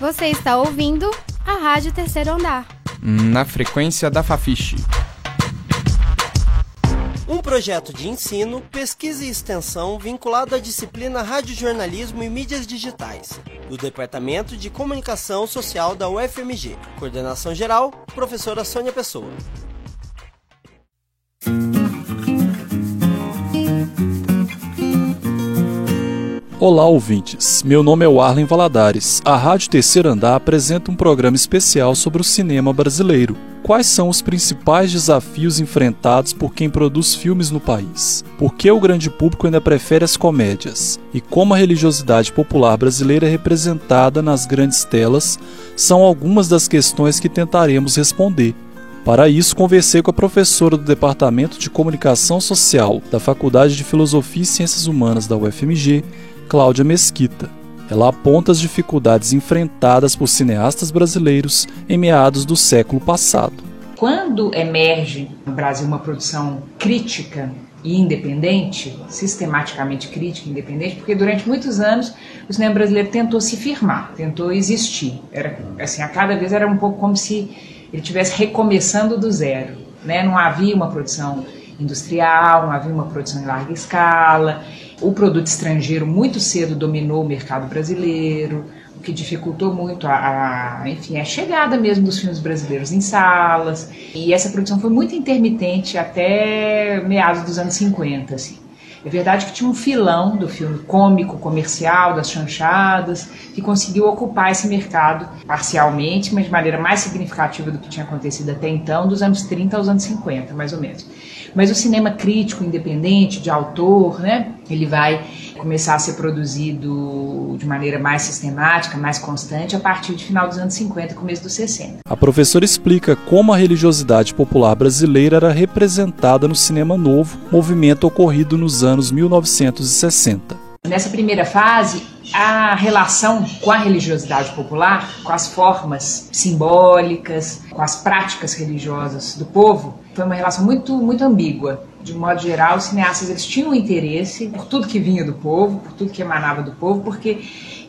Você está ouvindo a Rádio Terceiro Andar. Na frequência da Fafiche. Um projeto de ensino, pesquisa e extensão vinculado à disciplina Radiojornalismo e Mídias Digitais, do Departamento de Comunicação Social da UFMG. Coordenação geral, professora Sônia Pessoa. Olá, ouvintes. Meu nome é Warlen Valadares. A Rádio Terceiro Andar apresenta um programa especial sobre o cinema brasileiro. Quais são os principais desafios enfrentados por quem produz filmes no país? Por que o grande público ainda prefere as comédias? E como a religiosidade popular brasileira é representada nas grandes telas são algumas das questões que tentaremos responder. Para isso, conversei com a professora do Departamento de Comunicação Social da Faculdade de Filosofia e Ciências Humanas da UFMG, Cláudia Mesquita. Ela aponta as dificuldades enfrentadas por cineastas brasileiros em meados do século passado. Quando emerge no Brasil uma produção crítica e independente, sistematicamente crítica e independente, porque durante muitos anos o cinema brasileiro tentou se firmar, tentou existir. Era assim, a cada vez era um pouco como se ele estivesse recomeçando do zero, né? Não havia uma produção industrial, não havia uma produção em larga escala. O produto estrangeiro muito cedo dominou o mercado brasileiro, o que dificultou muito a, a, enfim, a chegada mesmo dos filmes brasileiros em salas. E essa produção foi muito intermitente até meados dos anos 50, assim. É verdade que tinha um filão do filme cômico, comercial, das chanchadas, que conseguiu ocupar esse mercado parcialmente, mas de maneira mais significativa do que tinha acontecido até então, dos anos 30 aos anos 50, mais ou menos. Mas o cinema crítico, independente, de autor, né, ele vai começar a ser produzido de maneira mais sistemática, mais constante, a partir de final dos anos 50 e começo dos 60. A professora explica como a religiosidade popular brasileira era representada no cinema novo, movimento ocorrido nos anos 1960. Nessa primeira fase, a relação com a religiosidade popular, com as formas simbólicas, com as práticas religiosas do povo, foi uma relação muito, muito ambígua. De um modo geral, os cineastas eles tinham interesse por tudo que vinha do povo, por tudo que emanava do povo, porque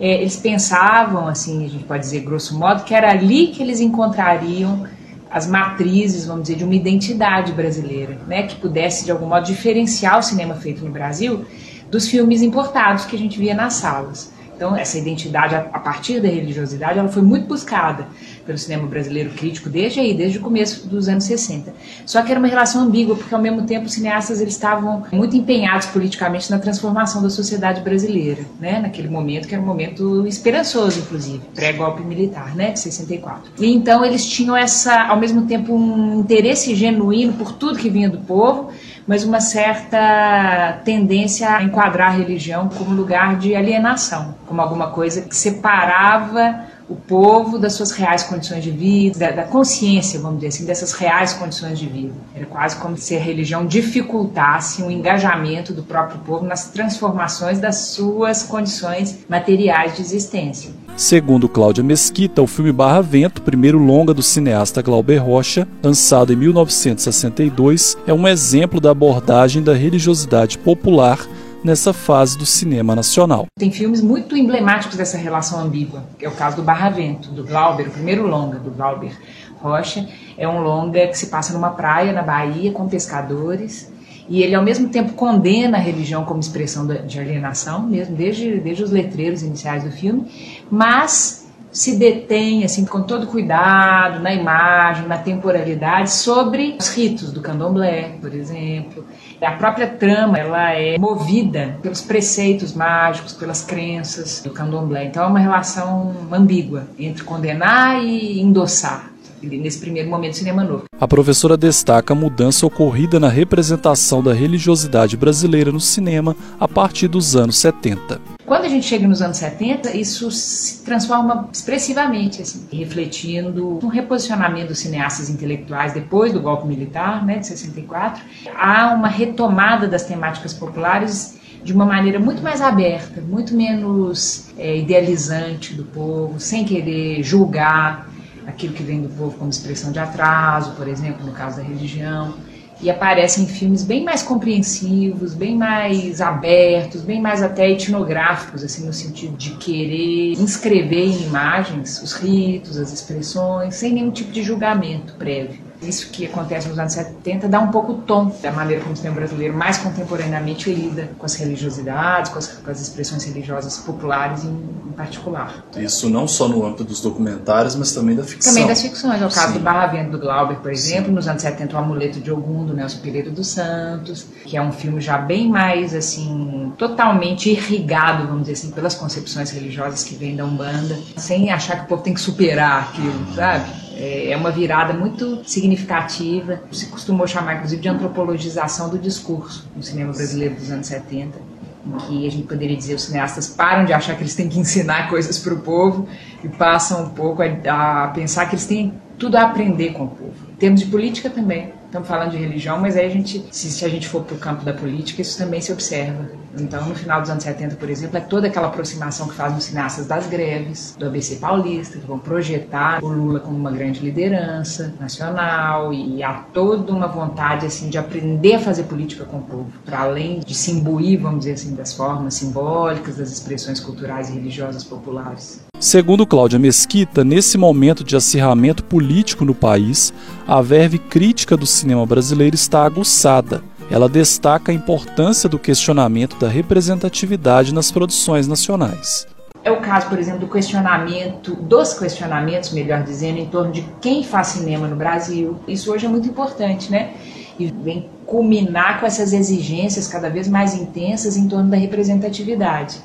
é, eles pensavam, assim, a gente pode dizer grosso modo, que era ali que eles encontrariam as matrizes, vamos dizer, de uma identidade brasileira, né, que pudesse de algum modo diferenciar o cinema feito no Brasil dos filmes importados que a gente via nas salas. Então, essa identidade, a partir da religiosidade, ela foi muito buscada pelo cinema brasileiro crítico desde aí, desde o começo dos anos 60. Só que era uma relação ambígua, porque ao mesmo tempo os cineastas eles estavam muito empenhados politicamente na transformação da sociedade brasileira, né? Naquele momento que era um momento esperançoso, inclusive, pré-golpe militar, né, de 64. E então eles tinham essa, ao mesmo tempo, um interesse genuíno por tudo que vinha do povo, mas uma certa tendência a enquadrar a religião como lugar de alienação, como alguma coisa que separava o povo das suas reais condições de vida, da, da, consciência, vamos dizer assim, dessas reais condições de vida. Era quase como se a religião dificultasse o engajamento do próprio povo nas transformações das suas condições materiais de existência. Segundo Cláudia Mesquita, o filme Barra Vento, primeiro longa do cineasta Glauber Rocha, lançado em 1962, é um exemplo da abordagem da religiosidade popular nessa fase do cinema nacional. Tem filmes muito emblemáticos dessa relação ambígua, que é o caso do Barra Vento, do Glauber, o primeiro longa do Glauber Rocha. É um longa que se passa numa praia na Bahia com pescadores e ele ao mesmo tempo condena a religião como expressão de alienação, mesmo desde, desde os letreiros iniciais do filme, mas se detém assim com todo cuidado na imagem, na temporalidade sobre os ritos do candomblé, por exemplo. A própria trama ela é movida pelos preceitos mágicos, pelas crenças do candomblé. Então é uma relação ambígua entre condenar e endossar nesse primeiro momento cinema novo. A professora destaca a mudança ocorrida na representação da religiosidade brasileira no cinema a partir dos anos 70. Quando a gente chega nos anos 70, isso se transforma expressivamente, assim, refletindo um reposicionamento dos cineastas intelectuais depois do golpe militar, né, de 64. Há uma retomada das temáticas populares de uma maneira muito mais aberta, muito menos é, idealizante do povo, sem querer julgar aquilo que vem do povo como expressão de atraso, por exemplo, no caso da religião. e aparecem filmes bem mais compreensivos, bem mais abertos, bem mais até etnográficos, assim, no sentido de querer inscrever em imagens os ritos, as expressões, sem nenhum tipo de julgamento prévio. Isso que acontece nos anos 70 dá um pouco o tom da maneira como o cinema brasileiro mais contemporaneamente lida com as religiosidades, com as, com as expressões religiosas populares em, em, particular. Isso não só no âmbito dos documentários, mas também da ficção. Também das ficções. É o caso Sim. do Barravento do Glauber, por exemplo, Sim. nos anos 70 o Amuleto de Ogum, do Nelson Pereira dos Santos, que é um filme já bem mais, assim, totalmente irrigado, vamos dizer assim, pelas concepções religiosas que vêm da Umbanda, sem achar que o povo tem que superar aquilo, sabe? É, é uma virada muito significativa. Se costumou chamar, inclusive, de antropologização do discurso no cinema brasileiro dos anos 70, em que a gente poderia dizer os cineastas param de achar que eles têm que ensinar coisas para o povo e passam um pouco a, a pensar que eles têm tudo a aprender com o povo. Em termos de política também estamos falando de religião, mas aí a gente, se, se a gente for para o campo da política, isso também se observa. Então, no final dos anos 70, por exemplo, é toda aquela aproximação que fazem os cineastas das greves, do ABC paulista, que vão projetar o Lula como uma grande liderança nacional e há toda uma vontade assim de aprender a fazer política com o povo, para além de se imbuir, vamos dizer assim, das formas simbólicas, das expressões culturais e religiosas populares. Segundo Cláudia Mesquita, nesse momento de acirramento político no país, a verve crítica do cinema brasileiro está aguçada. Ela destaca a importância do questionamento da representatividade nas produções nacionais. É o caso, por exemplo, do questionamento, dos questionamentos, melhor dizendo, em torno de quem faz cinema no Brasil. Isso hoje é muito importante, né? E vem culminar com essas exigências cada vez mais intensas em torno da representatividade.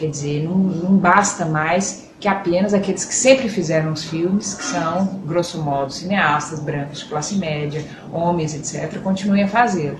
Quer dizer, não, não basta mais que apenas aqueles que sempre fizeram os filmes, que são, grosso modo, cineastas brancos de classe média, homens, etc., continuem a fazê-lo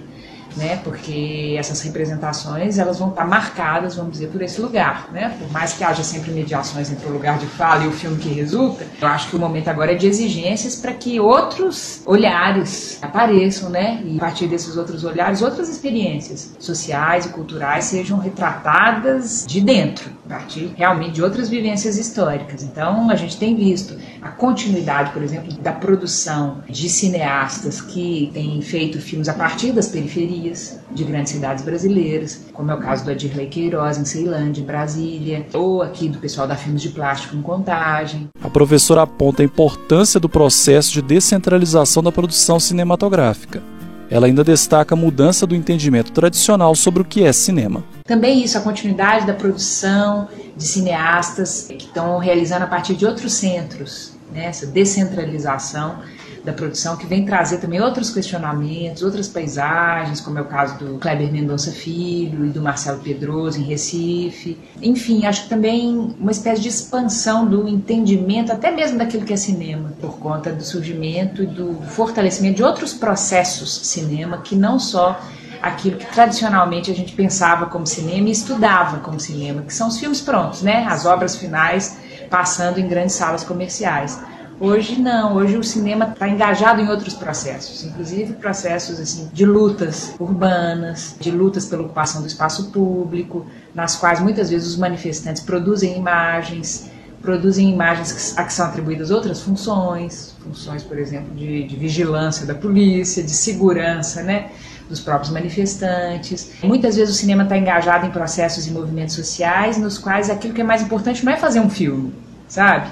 né? Porque essas representações elas vão estar marcadas, vamos dizer, por esse lugar, né? Por mais que haja sempre mediações entre o lugar de fala e o filme que resulta, eu acho que o momento agora é de exigências para que outros olhares apareçam, né? E a partir desses outros olhares, outras experiências sociais e culturais sejam retratadas de dentro, a partir realmente de outras vivências históricas. Então, a gente tem visto a continuidade, por exemplo, da produção de cineastas que têm feito filmes a partir das periferias de grandes cidades brasileiras, como é o caso do Adirley Queiroz em Ceilândia, em Brasília, ou aqui do pessoal da Filmes de Plástico em Contagem. A professora aponta a importância do processo de descentralização da produção cinematográfica. Ela ainda destaca a mudança do entendimento tradicional sobre o que é cinema. Também isso, a continuidade da produção de cineastas que estão realizando a partir de outros centros, né? essa descentralização da produção que vem trazer também outros questionamentos, outras paisagens, como é o caso do Kleber Mendonça Filho e do Marcelo Pedroso em Recife. Enfim, acho que também uma espécie de expansão do entendimento, até mesmo daquilo que é cinema, por conta do surgimento e do fortalecimento de outros processos cinema que não só aquilo que tradicionalmente a gente pensava como cinema e estudava como cinema, que são os filmes prontos, né? As obras finais passando em grandes salas comerciais. Hoje não, hoje o cinema está engajado em outros processos, inclusive processos assim de lutas urbanas, de lutas pela ocupação do espaço público, nas quais muitas vezes os manifestantes produzem imagens, produzem imagens a que são atribuídas outras funções, funções, por exemplo, de, de vigilância da polícia, de segurança, né? dos próprios manifestantes. Muitas vezes o cinema está engajado em processos e movimentos sociais nos quais aquilo que é mais importante não é fazer um filme, sabe?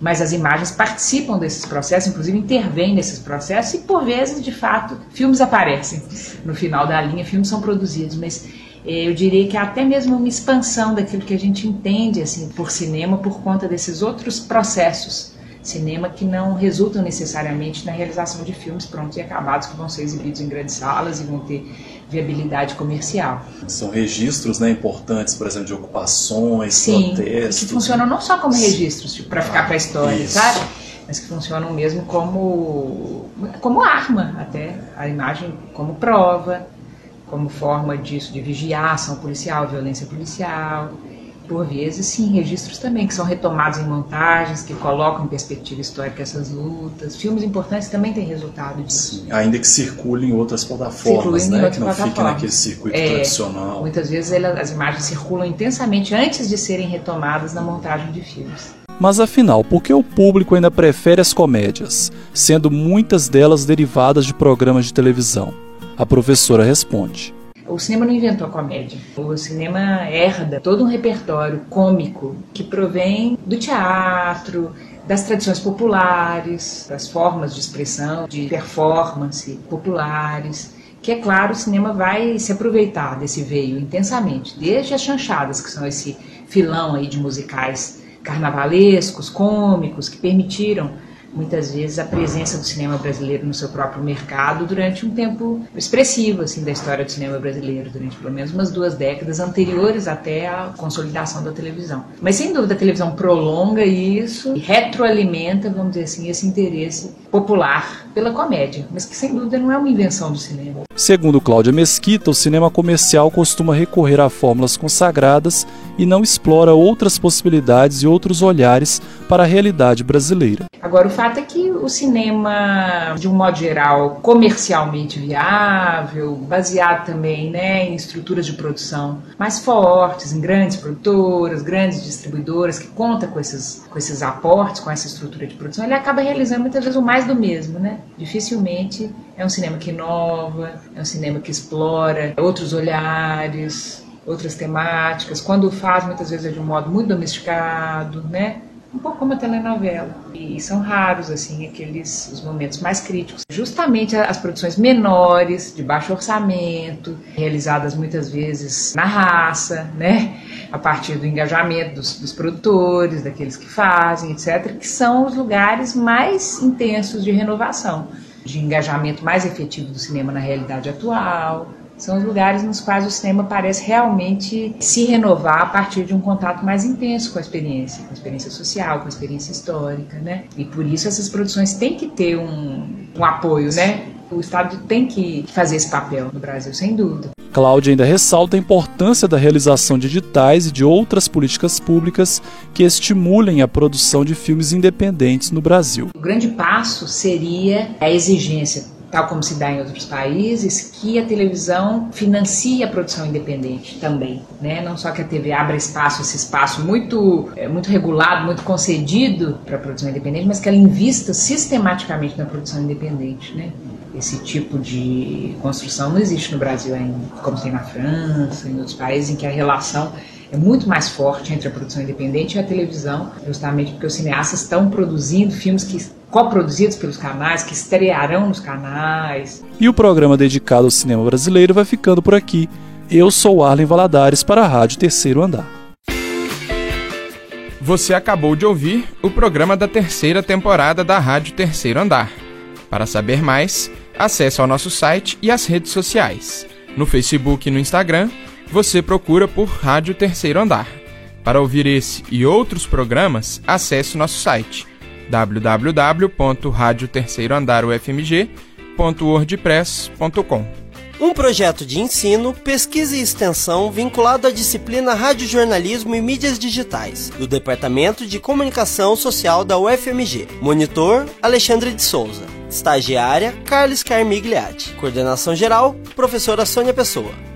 Mas as imagens participam desses processos, inclusive intervêm nesses processos e por vezes, de fato, filmes aparecem no final da linha, filmes são produzidos, mas eu diria que há até mesmo uma expansão daquilo que a gente entende assim por cinema por conta desses outros processos. Cinema que não resultam necessariamente na realização de filmes prontos e acabados que vão ser exibidos em grandes salas e vão ter viabilidade comercial. São registros né, importantes, por exemplo, de ocupações, Sim, protestos. que funcionam não só como registros, tipo, para ficar para a história, Isso. sabe? Mas que funcionam mesmo como, como arma, até a imagem como prova, como forma disso, de vigiar ação policial, violência policial por vezes, sim, registros também, que são retomados em montagens, que colocam em perspectiva histórica essas lutas. Filmes importantes também têm resultado disso. Sim, ainda que circulem em outras plataformas, né? que não fiquem naquele circuito é, tradicional. Muitas vezes as imagens circulam intensamente antes de serem retomadas na montagem de filmes. Mas afinal, por que o público ainda prefere as comédias, sendo muitas delas derivadas de programas de televisão? A professora responde. O cinema não inventou a comédia. O cinema herda todo um repertório cômico que provém do teatro, das tradições populares, das formas de expressão, de performance populares que é claro o cinema vai se aproveitar desse veio intensamente, desde as chanchadas, que são esse filão aí de musicais carnavalescos, cômicos, que permitiram muitas vezes a presença do cinema brasileiro no seu próprio mercado durante um tempo expressivo assim da história do cinema brasileiro durante pelo menos umas duas décadas anteriores até à consolidação da televisão. Mas sem dúvida a televisão prolonga isso e retroalimenta vamos dizer assim esse interesse popular pela comédia mas que sem dúvida não é uma invenção do cinema. Segundo Cláudia Mesquita o cinema comercial costuma recorrer a fórmulas consagradas e não explora outras possibilidades e outros olhares para a realidade brasileira. Agora o fato é que o cinema, de um modo geral, comercialmente viável, baseado também né, em estruturas de produção mais fortes, em grandes produtoras, grandes distribuidoras, que conta com esses, com esses aportes, com essa estrutura de produção, ele acaba realizando muitas vezes o mais do mesmo. Né? Dificilmente é um cinema que inova, é um cinema que explora outros olhares, outras temáticas. Quando faz, muitas vezes é de um modo muito domesticado, né? Um pouco como a telenovela. E são raros, assim, aqueles os momentos mais críticos. Justamente as produções menores, de baixo orçamento, realizadas muitas vezes na raça, né? A partir do engajamento dos, dos produtores, daqueles que fazem, etc., que são os lugares mais intensos de renovação, de engajamento mais efetivo do cinema na realidade atual, são os lugares nos quais o cinema parece realmente se renovar a partir de um contato mais intenso com a experiência, com a experiência social, com a experiência histórica, né? E por isso essas produções têm que ter um, um apoio, né? O Estado tem que fazer esse papel no Brasil, sem dúvida. Cláudia ainda ressalta a importância da realização de editais e de outras políticas públicas que estimulem a produção de filmes independentes no Brasil. O grande passo seria a exigência tal como se dá em outros países, que a televisão financia a produção independente também, né? Não só que a TV abra espaço, esse espaço muito, é, muito regulado, muito concedido para a produção independente, mas que ela invista sistematicamente na produção independente, né? Esse tipo de construção não existe no Brasil ainda, como tem na França, em outros países em que a relação é muito mais forte entre a produção independente e a televisão, justamente porque os cineastas estão produzindo filmes que coproduzidos pelos canais, que estrearão nos canais. E o programa dedicado ao cinema brasileiro vai ficando por aqui. Eu sou Arlen Valadares para a Rádio Terceiro Andar. Você acabou de ouvir o programa da terceira temporada da Rádio Terceiro Andar. Para saber mais, acesse ao nosso site e as redes sociais. No Facebook e no Instagram, você procura por Rádio Terceiro Andar. Para ouvir esse e outros programas, acesse nosso site www.radioterceiroandarufmg.wordpress.com. Um projeto de ensino, pesquisa e extensão vinculado à disciplina Radiojornalismo e Mídias Digitais, do Departamento de Comunicação Social da UFMG. Monitor, Alexandre de Souza. Estagiária, Carlos Carmigliati. Coordenação geral, professora Sônia Pessoa.